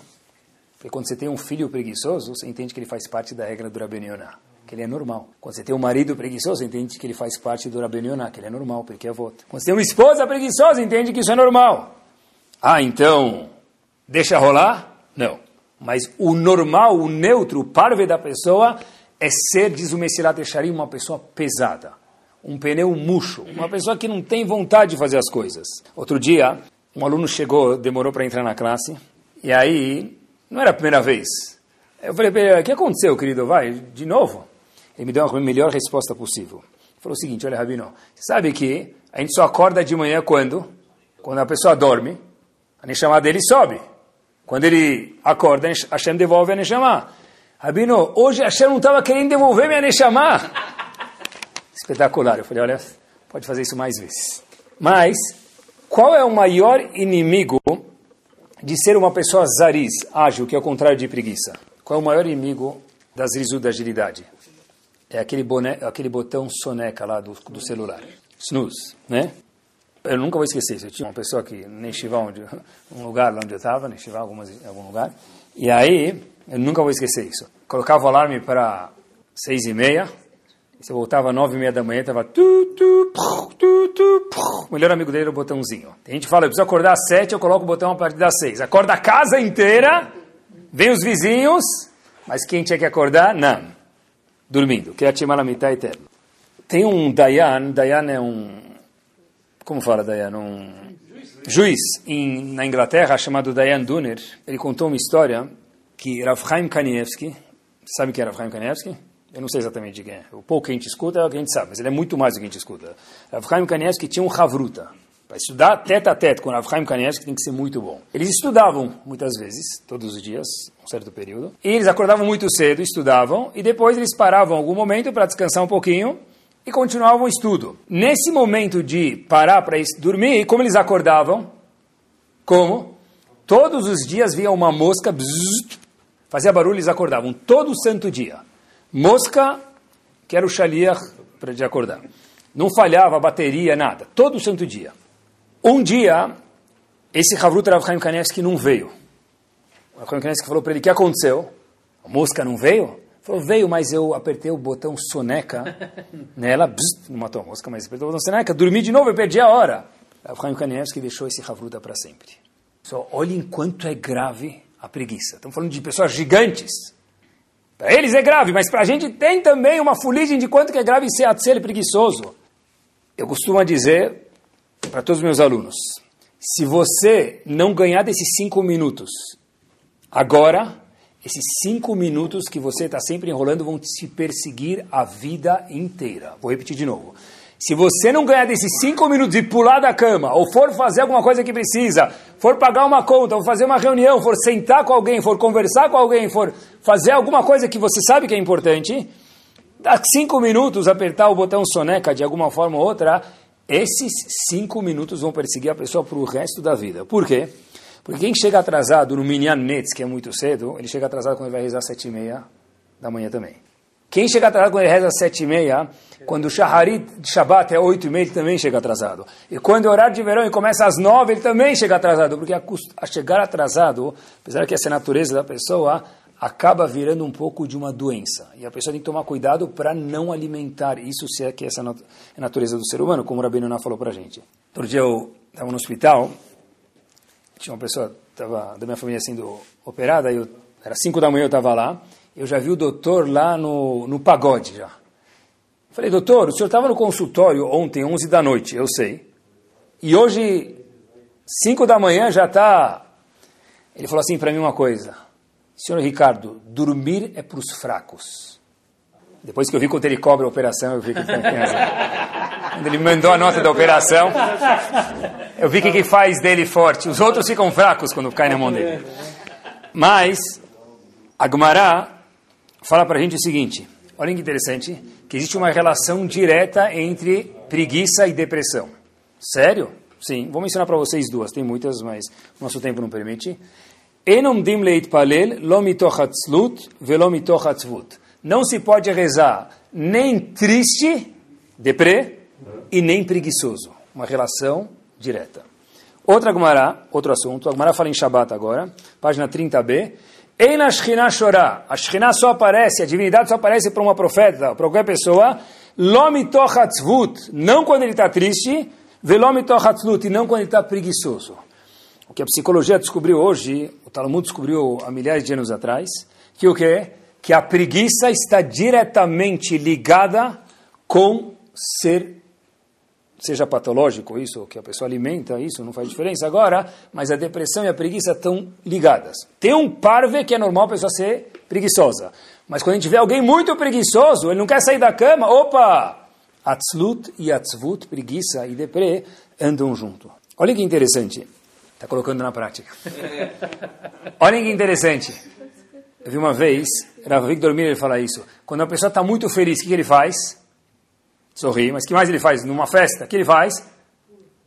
Porque quando você tem um filho preguiçoso, você entende que ele faz parte da regra do Rabi Yonaná, que ele é normal. Quando você tem um marido preguiçoso, entende que ele faz parte do Rabi Yonaná, que ele é normal, porque é voto. Quando você tem uma esposa preguiçosa, entende que isso é normal. Ah, então Deixa rolar? Não. Mas o normal, o neutro, o parve da pessoa é ser, diz o Messilat Echarim, uma pessoa pesada. Um pneu murcho. Uma pessoa que não tem vontade de fazer as coisas. Outro dia, um aluno chegou, demorou para entrar na classe. E aí, Não era a primeira vez. Eu falei para ele, o que aconteceu, querido? Vai, de novo? Ele me deu a melhor resposta possível. Ele falou o seguinte, olha, Rabino, você sabe que a gente só acorda de manhã quando? Quando a pessoa dorme, a Neshama dele sobe. Quando ele acorda, Hashem devolve a Neshama. Rabino, hoje Hashem não estava querendo devolver minha Neshama. Espetacular. Eu falei, olha, pode fazer isso mais vezes. Mas, qual é o maior inimigo de ser uma pessoa zariz, ágil, que é o contrário de preguiça? Qual é o maior inimigo das risu da agilidade? É aquele, boné, aquele botão soneca lá do, do celular. Snooze, né? Eu nunca vou esquecer isso. Eu tinha uma pessoa que, nem onde, [laughs] um lugar lá onde eu estava, nem em algum lugar, e aí, eu nunca vou esquecer isso. Colocava o alarme para seis e meia, você voltava às nove e meia da manhã, estava tu, tu, tu, tu, o melhor amigo dele era o botãozinho. Tem gente fala, eu preciso acordar às sete, eu coloco o botão a partir das seis. Acorda a casa inteira, vem os vizinhos, mas quem tinha que acordar? Não. Dormindo. Que é a mitad eterno. Tem um Dayan, Dayan é um, como fala Dayan? Um juiz em, na Inglaterra chamado Dayan Duner. Ele contou uma história que Rav Chaim Kanievski, sabe quem era Rav Chaim Kanievski? Eu não sei exatamente quem é. O pouco que a gente escuta é o que a gente sabe, mas ele é muito mais do que a gente escuta. Rav Chaim Kanievski tinha um Havruta. Para estudar tete a tete com Rav Chaim Kanievski tem que ser muito bom. Eles estudavam muitas vezes, todos os dias, um certo período. E eles acordavam muito cedo, estudavam, e depois eles paravam algum momento para descansar um pouquinho e continuavam o estudo. Nesse momento de parar para dormir, como eles acordavam? Como? Todos os dias via uma mosca, bzzz, fazia barulho eles acordavam, todo santo dia. Mosca, que era o shaliach para de acordar. Não falhava a bateria, nada. Todo santo dia. Um dia, esse Havrut Rav Chaim Kanevski não veio. O Rav Chaim Kanevski falou para ele, o que aconteceu? A mosca não veio? Falou, veio, mas eu apertei o botão soneca [laughs] nela, bzz, não matou a mosca, mas apertei o botão soneca, dormi de novo, eu perdi a hora. Rav Chaim Kanevski deixou esse Havruta para sempre. Só olhem quanto é grave a preguiça. Estamos falando de pessoas gigantes. Para eles é grave, mas para a gente tem também uma fuligem de quanto que é grave ser atzel preguiçoso. Eu costumo dizer para todos os meus alunos, se você não ganhar desses cinco minutos agora, esses cinco minutos que você está sempre enrolando vão te perseguir a vida inteira. Vou repetir de novo. Se você não ganhar desses cinco minutos e pular da cama, ou for fazer alguma coisa que precisa, for pagar uma conta, for fazer uma reunião, for sentar com alguém, for conversar com alguém, for fazer alguma coisa que você sabe que é importante, dá cinco minutos apertar o botão soneca de alguma forma ou outra, esses cinco minutos vão perseguir a pessoa para o resto da vida. Por quê? Porque quem chega atrasado no Minyan Netz, que é muito cedo, ele chega atrasado quando ele vai rezar às sete e meia da manhã também. Quem chega atrasado quando ele reza às sete e meia, quando o Shaharit de Shabbat é oito e meia, ele também chega atrasado. E quando é horário de verão e começa às nove, ele também chega atrasado. Porque a, a chegar atrasado, apesar que essa é a natureza da pessoa, acaba virando um pouco de uma doença. E a pessoa tem que tomar cuidado para não alimentar isso, se é que essa é a natureza do ser humano, como o Rabino falou para a gente. Outro dia eu estava no hospital, tinha uma pessoa tava, da minha família sendo operada, eu, era cinco da manhã eu estava lá, eu já vi o doutor lá no, no pagode já. Falei, doutor, o senhor estava no consultório ontem, 11 da noite, eu sei. E hoje, 5 da manhã, já está... Ele falou assim para mim uma coisa. Senhor Ricardo, dormir é para os fracos. Depois que eu vi quanto ele cobra a operação, eu vi que tem. Quando ele mandou a nota da operação, eu vi que que faz dele forte. Os outros ficam fracos quando caem na mão dele. Mas, Agmará fala para a gente o seguinte, olha que interessante, que existe uma relação direta entre preguiça e depressão. Sério? Sim, vou mencionar para vocês duas, tem muitas, mas nosso tempo não permite. Não se pode rezar nem triste, deprê, e nem preguiçoso. Uma relação direta. Outra Gumará, outro assunto, a Gumará fala em Shabat agora, página 30b, Ein a Shekhinah chorá. A Shekhinah só aparece, a divindade só aparece para uma profeta, para qualquer pessoa. Lomitochatzvut, não quando ele está triste. Velomitochatzlut, e não quando ele está preguiçoso. O que a psicologia descobriu hoje, o Talmud descobriu há milhares de anos atrás, que o que? Que a preguiça está diretamente ligada com ser seja patológico isso, que a pessoa alimenta isso, não faz diferença agora, mas a depressão e a preguiça estão ligadas. Tem um parve que é normal a pessoa ser preguiçosa, mas quando a gente vê alguém muito preguiçoso, ele não quer sair da cama, opa! Atzlut e atzvut, preguiça e deprê, andam junto. Olha que interessante. Está colocando na prática. [laughs] Olha que interessante. Eu vi uma vez, Rav Victor Miller falar isso. Quando a pessoa está muito feliz, o que, que ele faz? Sorri, mas que mais ele faz? Numa festa, o que ele faz?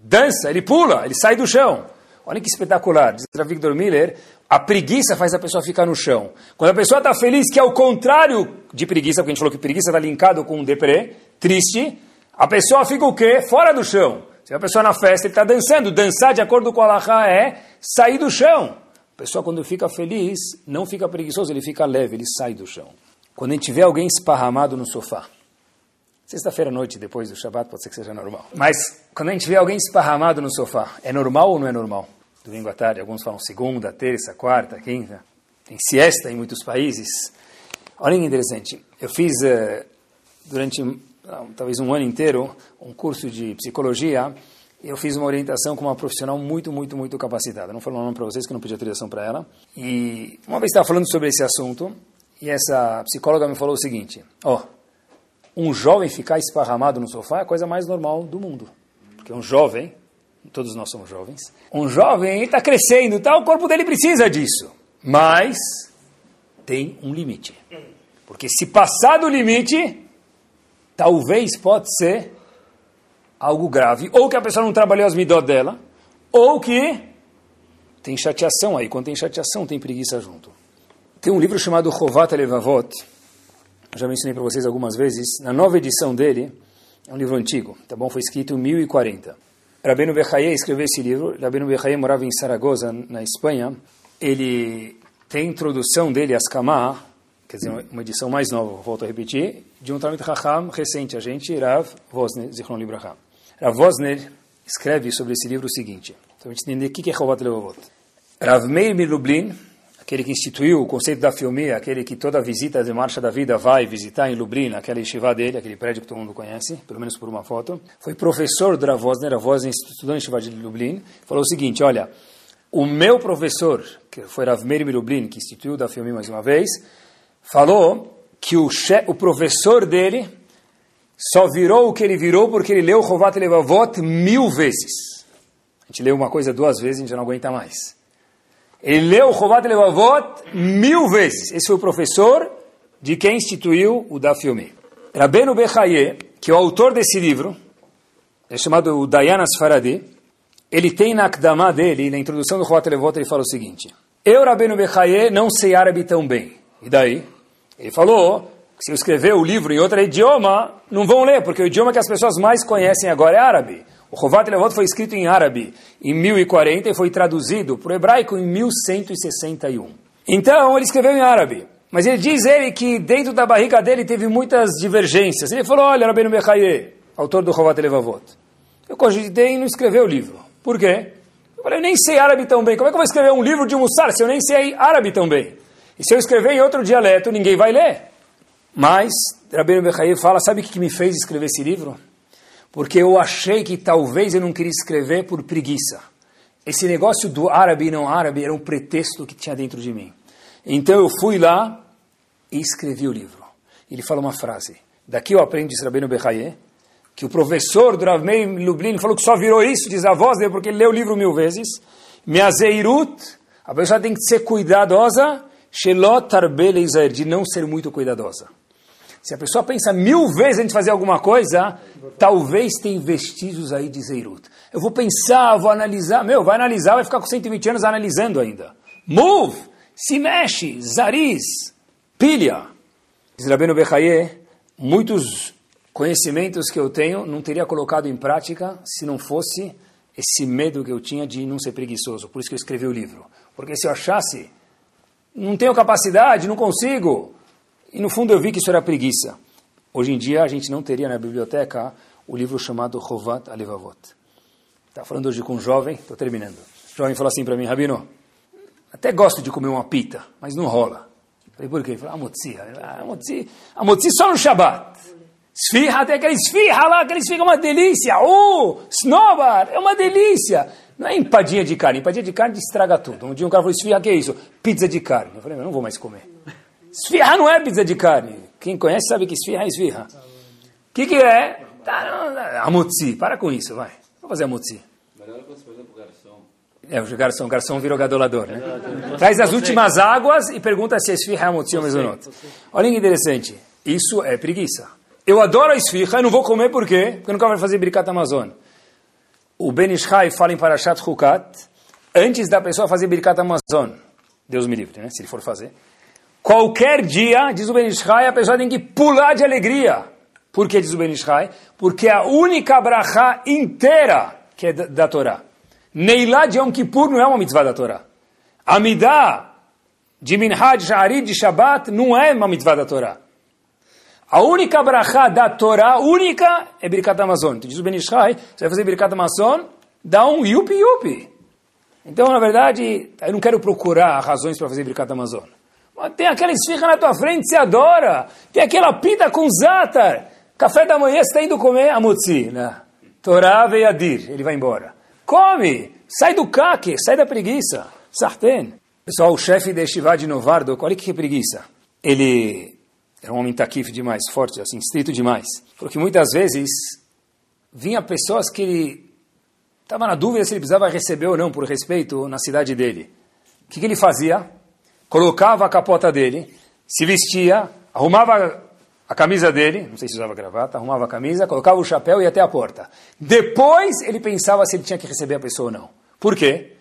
Dança, ele pula, ele sai do chão. Olha que espetacular. Diz Rav Victor Miller, a preguiça faz a pessoa ficar no chão. Quando a pessoa está feliz, que é o contrário de preguiça, porque a gente falou que preguiça está linkado com deprê, triste, a pessoa fica o quê? Fora do chão. Se a pessoa na festa está dançando, dançar de acordo com a Allahá é sair do chão. A pessoa quando fica feliz, não fica preguiçoso, ele fica leve, ele sai do chão. Quando a gente vê alguém esparramado no sofá, sexta-feira à noite, depois do Shabbat, pode ser que seja normal. Mas quando a gente vê alguém esparramado no sofá, é normal ou não é normal? Domingo à tarde, alguns falam segunda, terça, quarta, quinta. Tem siesta em muitos países. Olha que interessante. Eu fiz uh, durante talvez um ano inteiro, um curso de psicologia, eu fiz uma orientação com uma profissional muito, muito, muito capacitada. Não falou o nome para vocês, que não pedi autorização para ela. E uma vez estava falando sobre esse assunto, e essa psicóloga me falou o seguinte, ó, oh, um jovem ficar esparramado no sofá é a coisa mais normal do mundo. Porque um jovem, todos nós somos jovens, um jovem está crescendo, tá, o corpo dele precisa disso. Mas tem um limite. Porque se passar do limite, talvez pode ser algo grave, ou que a pessoa não trabalhou as midot dela, ou que tem chateação aí. Quando tem chateação, tem preguiça junto. Tem um livro chamado Chovat Levavot, já mencionei para vocês algumas vezes, na nova edição dele, é um livro antigo, tá bom? Foi escrito em 1040. Rabino Bechaye escreveu esse livro, Rabino Bechaye morava em Saragoza, na Espanha, ele tem a introdução dele, Askamah, quer dizer, uma edição mais nova, volto a repetir, de um Talmud Chacham recente, a gente, Rav Vosner, Zichron Libraha. Rav Vosner escreve sobre esse livro o seguinte, para a gente o que é Chovat Levavot. Rav Meir Milublin, aquele que instituiu o conceito da filmia, aquele que toda visita de marcha da vida vai visitar em Lublin, aquela yeshiva dele, aquele prédio que todo mundo conhece, pelo menos por uma foto, foi professor do Rav Vosner, Rav Vosner estudou em de Lublin, falou o seguinte, olha, o meu professor, que foi Rav Meir Milublin, que instituiu da filmia mais uma vez, falou que o, o professor dele só virou o que ele virou porque ele leu Chovat Levavot mil vezes. A gente leu uma coisa duas vezes, a gente não aguenta mais. Ele leu Chovat Levavot mil vezes. Esse foi o professor de quem instituiu o Daf Yomi. Rabbeinu Bechaye, que é o autor desse livro, é chamado o Dayan Asfaradi, ele tem na Akdamá dele, na introdução do Chovat Levavot, ele fala o seguinte, eu, Rabbeinu Bechaye, não sei árabe tão bem. E daí? Ele falou que se eu escrever o livro em outro idioma, não vão ler, porque o idioma que as pessoas mais conhecem agora é árabe. O Chovat Levot foi escrito em árabe em 1040 e foi traduzido para o hebraico em 1161. Então, ele escreveu em árabe. Mas ele diz ele que dentro da barriga dele teve muitas divergências. Ele falou, olha, Rabbeinu Bechaye, autor do Chovat Levavot, eu cogitei em não escrever o livro. Por quê? Eu falei, eu nem sei árabe tão bem. Como é que eu vou escrever um livro de Mussar se eu nem sei árabe tão bem? E se eu escrever em outro dialeto, ninguém vai ler. Mas, Rabbeinu Bechaye fala, sabe o que me fez escrever esse livro? Porque eu achei que talvez eu não queria escrever por preguiça. Esse negócio do árabe e não árabe era um pretexto que tinha dentro de mim. Então eu fui lá e escrevi o livro. Ele fala uma frase. Daqui eu aprendo, diz Rabbeinu Bechaye, que o professor do Rav Meir Lublin falou que só virou isso, diz a voz dele, porque ele leu o livro mil vezes. Meazeirut, a pessoa tem que ser cuidadosa Shelot Arbelezer, de não ser muito cuidadosa. Se a pessoa pensa mil vezes antes de fazer alguma coisa, talvez tenha vestígios aí de Zeirut. Eu vou pensar, vou analisar. Meu, vai analisar, vai ficar com 120 anos analisando ainda. Move, se mexe, zariz, pilha. Diz Rabbeinu Bechaye, muitos conhecimentos que eu tenho não teria colocado em prática se não fosse esse medo que eu tinha de não ser preguiçoso. Por isso que eu escrevi o livro. Porque se eu achasse não tenho capacidade, não consigo. E no fundo eu vi que isso era preguiça. Hoje em dia a gente não teria na biblioteca o livro chamado Chovat Alevavot. Está falando hoje com um jovem, estou terminando. O jovem falou assim para mim, Rabino, até gosto de comer uma pita, mas não rola. Falei, por quê? Ele falou, amotzi. Amotzi, amotzi só no Shabat. Esfirra, tem aquela esfirra lá, aquela esfirra é uma delícia. Uh, snowbar, é uma delícia. Não é empadinha de carne, empadinha de carne estraga tudo. Um dia um cara falou, esfirra, que é isso? Pizza de carne. Eu falei, eu não vou mais comer. Esfirra não é pizza de carne. Quem conhece sabe que esfirra é esfirra. O que, que é? Tá, amotzi, para com isso, vai. Vamos fazer amotzi. É, o garçom, o garçom virou gadolador, né? Traz as últimas águas e pergunta se a esfirra é amotzi ou mesonot. Olha que interessante. Isso é preguiça. Eu adoro a esfirra, eu não vou comer por quê? Porque eu nunca vou fazer Birkat Amazon. O Ben Ishai fala em Parashat Hukat, antes da pessoa fazer Birkat Amazon, Deus me livre, né? Se ele for fazer. Qualquer dia, diz o Ben Ishai, a pessoa tem que pular de alegria. Por que diz o Ben Ishai? Porque é a única brachá inteira que é da, da Torá. Neilá de Yom Kippur não é uma mitzvah da Torá. Amidah de Minhaj, Sha'arid, de Shabbat não é uma mitzvah da Torá. A única brachá da Torá, única, é Birkat Amazon. Então, diz o Ben Ishai, você vai fazer Birkat Amazon, dá um yupi yupi. Então, na verdade, eu não quero procurar razões para fazer Birkat Amazon. Tem aquela esfirra na tua frente, você adora. Tem aquela pita com zatar. Café da manhã, você está indo comer amotzi. Né? Torá veiadir. Ele vai embora. Come! Sai do caque, sai da preguiça. Sarten. Pessoal, o chefe de Shivá de Novardo, olha que preguiça. Ele era um homem taquif demais, forte, assim, estrito demais. Porque muitas vezes vinha pessoas que ele estava na dúvida se ele precisava receber ou não por respeito na cidade dele. O que, que ele fazia? Colocava a capota dele, se vestia, arrumava a camisa dele, não sei se usava gravata, arrumava a camisa, colocava o chapéu e ia até a porta. Depois ele pensava se ele tinha que receber a pessoa ou não. Por quê?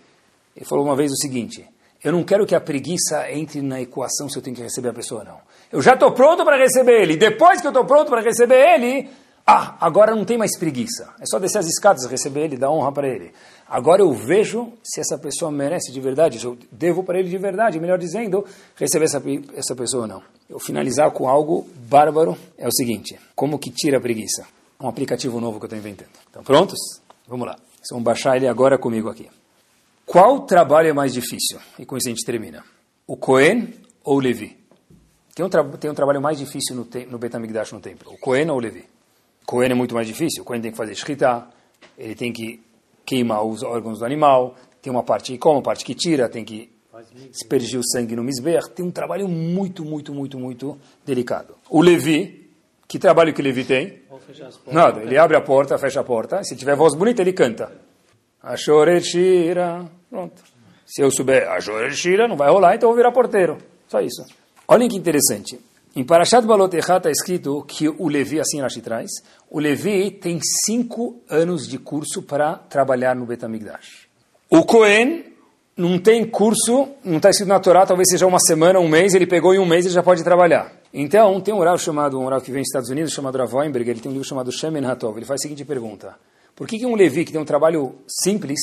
Ele falou uma vez o seguinte: eu não quero que a preguiça entre na equação se eu tenho que receber a pessoa ou não. Eu já estou pronto para receber ele. Depois que eu estou pronto para receber ele, ah, agora não tem mais preguiça. É só descer as escadas, receber ele, dar honra para ele. Agora eu vejo se essa pessoa merece de verdade, se eu devo para ele de verdade, melhor dizendo, receber essa, essa pessoa ou não. Eu finalizar com algo bárbaro é o seguinte: como que tira a preguiça? Um aplicativo novo que eu estou inventando. Estão prontos? Vamos lá. Vocês vão baixar ele agora comigo aqui. Qual trabalho é mais difícil? E com isso a gente termina. O Cohen ou o Levi? Tem um, tem um trabalho mais difícil no, no Betamigdash no templo. O Cohen ou o Levi? Cohen é muito mais difícil. O Cohen tem que fazer shkita, ele tem que queima os órgãos do animal, tem uma parte que come, uma parte que tira, tem que aspergir o sangue no misber, tem um trabalho muito, muito, muito, muito delicado. O Levi, que trabalho que o Levi tem? Nada, ele abre a porta, fecha a porta, se tiver voz bonita ele canta. Ashoreshira, pronto. Se eu souber Ashoreshira, não vai rolar, então eu vou virar porteiro. Só isso. Olhem que interessante. Em Parashat Balot está escrito que o Levi, assim Rashi traz, o Levi tem cinco anos de curso para trabalhar no Betamigdash. O Cohen não tem curso, não está escrito na Torá, talvez seja uma semana, um mês, ele pegou em um mês e já pode trabalhar. Então, tem um oral chamado, um oral que vem dos Estados Unidos, chamado Rav ele tem um livro chamado Shemen Hatov, ele faz a seguinte pergunta, por que, que um Levi que tem um trabalho simples,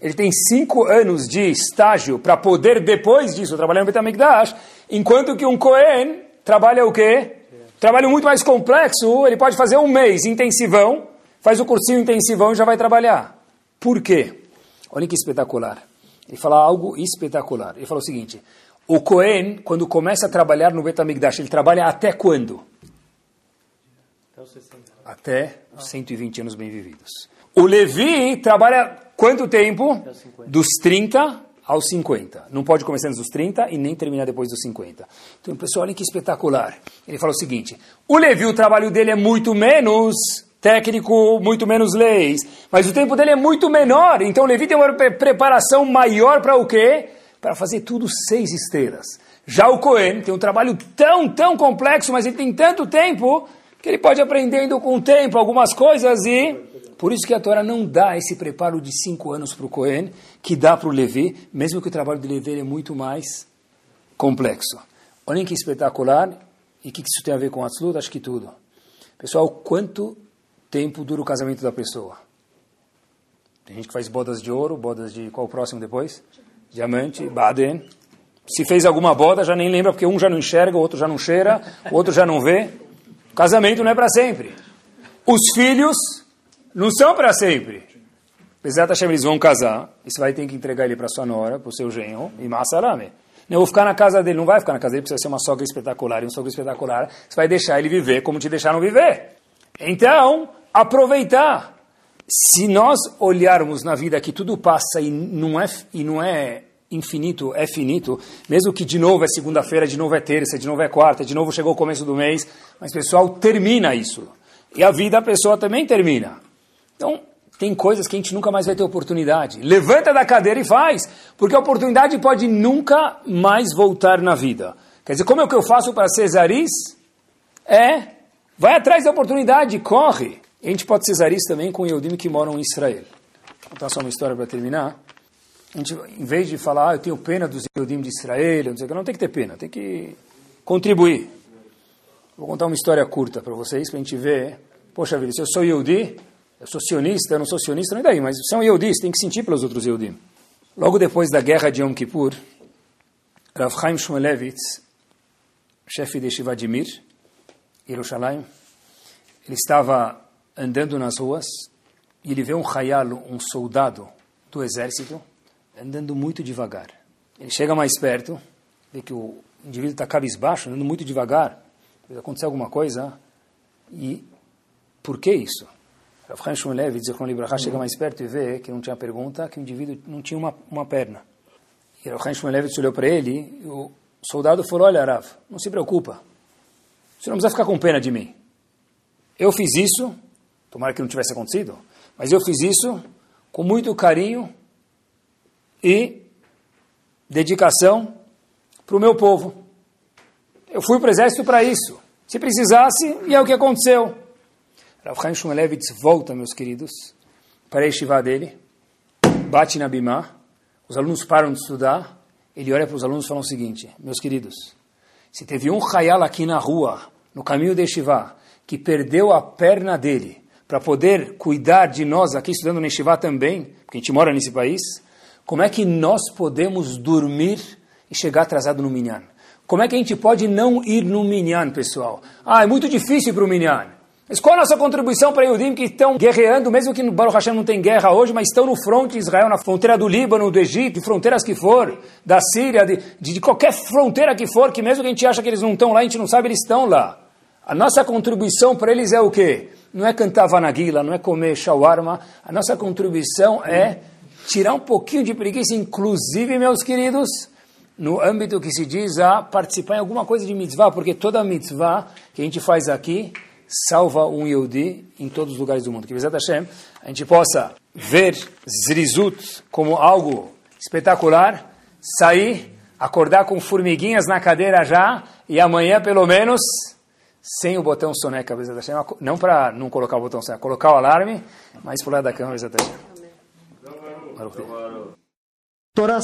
ele tem cinco anos de estágio para poder, depois disso, trabalhar no Betamigdash, enquanto que um Cohen trabalha o quê? Trabalho muito mais complexo, ele pode fazer um mês intensivão, faz o cursinho intensivão e já vai trabalhar. Por quê? Olha que espetacular. Ele fala algo espetacular. Ele fala o seguinte, o Cohen, quando começa a trabalhar no Betamigdash, ele trabalha até quando? Até os 60. Até os 120 anos bem vividos. O Levi trabalha quanto tempo? Dos 30 aos 50. Não pode começar antes dos 30 e nem terminar depois dos 50. Então, pessoal, olha que espetacular. Ele fala o seguinte: o Levi, o trabalho dele é muito menos técnico, muito menos leis, mas o tempo dele é muito menor. Então, o Levi tem uma preparação maior para o quê? Para fazer tudo seis estrelas. Já o Cohen tem um trabalho tão, tão complexo, mas ele tem tanto tempo que ele pode aprendendo com o tempo algumas coisas e por isso que a Torá não dá esse preparo de cinco anos para o Cohen, que dá para o Levi, mesmo que o trabalho de Levi é muito mais complexo. Olhem que espetacular, e o que isso tem a ver com Atzlut? Acho que tudo. Pessoal, quanto tempo dura o casamento da pessoa? Tem gente que faz bodas de ouro, bodas de qual o próximo depois? Diamante, Baden. Se fez alguma boda, já nem lembra, porque um já não enxerga, o outro já não cheira, o outro já não vê. Casamento não é para sempre. Os filhos não são para sempre. Bezat Hashem, eles vão casar, e você vai ter que entregar ele para sua nora, para o seu genro, e Massarame. Eu vou ficar na casa dele, não vai ficar na casa dele, precisa ser uma sogra espetacular, e um sogro espetacular, você vai deixar ele viver como te deixaram viver. Então, aproveitar. Se nós olharmos na vida que tudo passa e não é, e não é infinito, é finito, mesmo que de novo é segunda-feira, de novo é terça, de novo é quarta, de novo chegou o começo do mês, mas pessoal, termina isso. E a vida a pessoa também termina. Então, tem coisas que a gente nunca mais vai ter oportunidade. Levanta da cadeira e faz, porque a oportunidade pode nunca mais voltar na vida. Quer dizer, como é que eu faço para cesaris? É, vai atrás da oportunidade, corre. A gente pode cesaris também com Eudim que moram em Israel. Vou contar só uma história para terminar. A gente, em vez de falar, ah, eu tenho pena dos Eudim de Israel, não, sei o que, não tem que ter pena, tem que contribuir. Vou contar uma história curta para vocês, para a gente ver. Poxa vida, se eu sou Yehudi, eu sou sionista, eu não sou sionista, não é daí, mas são Yehudis, tem que sentir pelos outros Yehudim. Logo depois da guerra de Yom Kippur, Rav Chaim Shmulevitz, chefe de Shivadimir, Yerushalayim, ele estava andando nas ruas e ele vê um hayalo, um soldado do exército, andando muito devagar. Ele chega mais perto, vê que o indivíduo está cabisbaixo, andando muito devagar, aconteceu alguma coisa, e por que isso? Rav Chaim Shmulev, Zichron Libraha, chega mais perto e vê que não tinha pergunta, que o indivíduo não tinha uma, uma perna. E Rav Chaim Shmulev olhou para ele, e o soldado falou, olha Rav, não se preocupa, você não precisa ficar com pena de mim. Eu fiz isso, tomara que não tivesse acontecido, mas eu fiz isso com muito carinho e dedicação para o meu povo. Eu fui para o exército para isso. Se precisasse, e é o que aconteceu. Rav Chaim Shmulevitz volta, meus queridos, para a yeshiva dele, bate na bimá, os alunos param de estudar, ele olha para os alunos e fala o seguinte, meus queridos, se teve um Hayal aqui na rua, no caminho de yeshiva, que perdeu a perna dele para poder cuidar de nós aqui estudando na yeshiva também, porque a gente mora nesse país, como é que nós podemos dormir e chegar atrasado no minyan? Como é que a gente pode não ir no minyan, pessoal? Ah, é muito difícil para o minyan. Mas qual a nossa contribuição para Eudim que estão guerreando, mesmo que no Baruch Hashem não tem guerra hoje, mas estão no fronte de Israel, na fronteira do Líbano, do Egito, de fronteiras que for, da Síria, de, de, qualquer fronteira que for, que mesmo que a gente acha que eles não estão lá, a gente não sabe, eles estão lá. A nossa contribuição para eles é o quê? Não é cantar vanaguila, não é comer shawarma. A nossa contribuição é tirar um pouquinho de preguiça, inclusive, meus queridos, no âmbito que se diz a participar em alguma coisa de mitzvah, porque toda mitzvah que a gente faz aqui salva um Yehudi em todos os lugares do mundo. Que Bezat Hashem, a gente possa ver Zrizut como algo espetacular, sair, acordar com formiguinhas na cadeira já, e amanhã pelo menos sem o botão soneca, Bezat Hashem, não para não colocar o botão soneca, colocar o alarme, mas pular da cama, Bezat Hashem.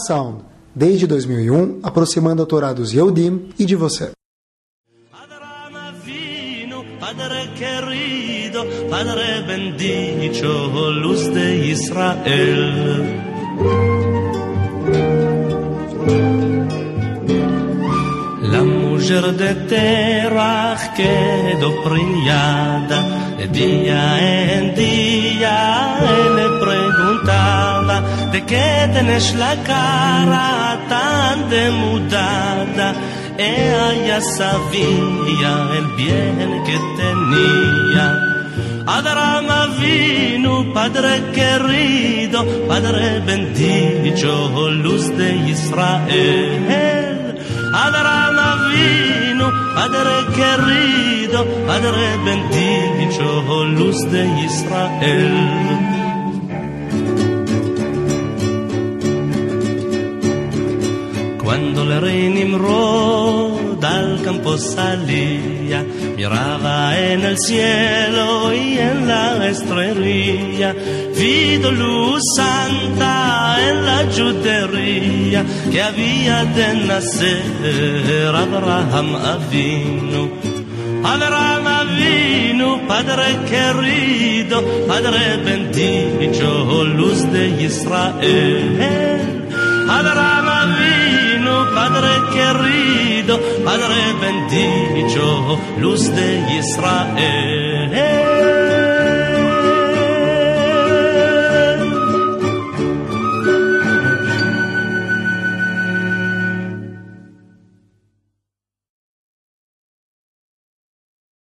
Sound, desde 2001, aproximando a Torá dos Yehudim e de você. Padre querido, Padre bendicho, luz de Israel. La mujer de Terach quedó preñada, de día en día él le preguntaba, ¿de qué tenés la cara tan demudada? ella sabía el bien que tenía. Adrama vino, Padre querido, Padre bendito, luz de Israel. Adrama vino, Padre querido, Padre bendito, luz de Israel. Cuando el rey Nimrod al campo salía, miraba en el cielo y en la estrella, vido luz santa en la judería que había de nacer Abraham Avinu. Abraham Avinu, Padre querido, Padre bendito, luz de Israel. Abraham Avinu, Padre querido, Padre bendito, luz de Israel.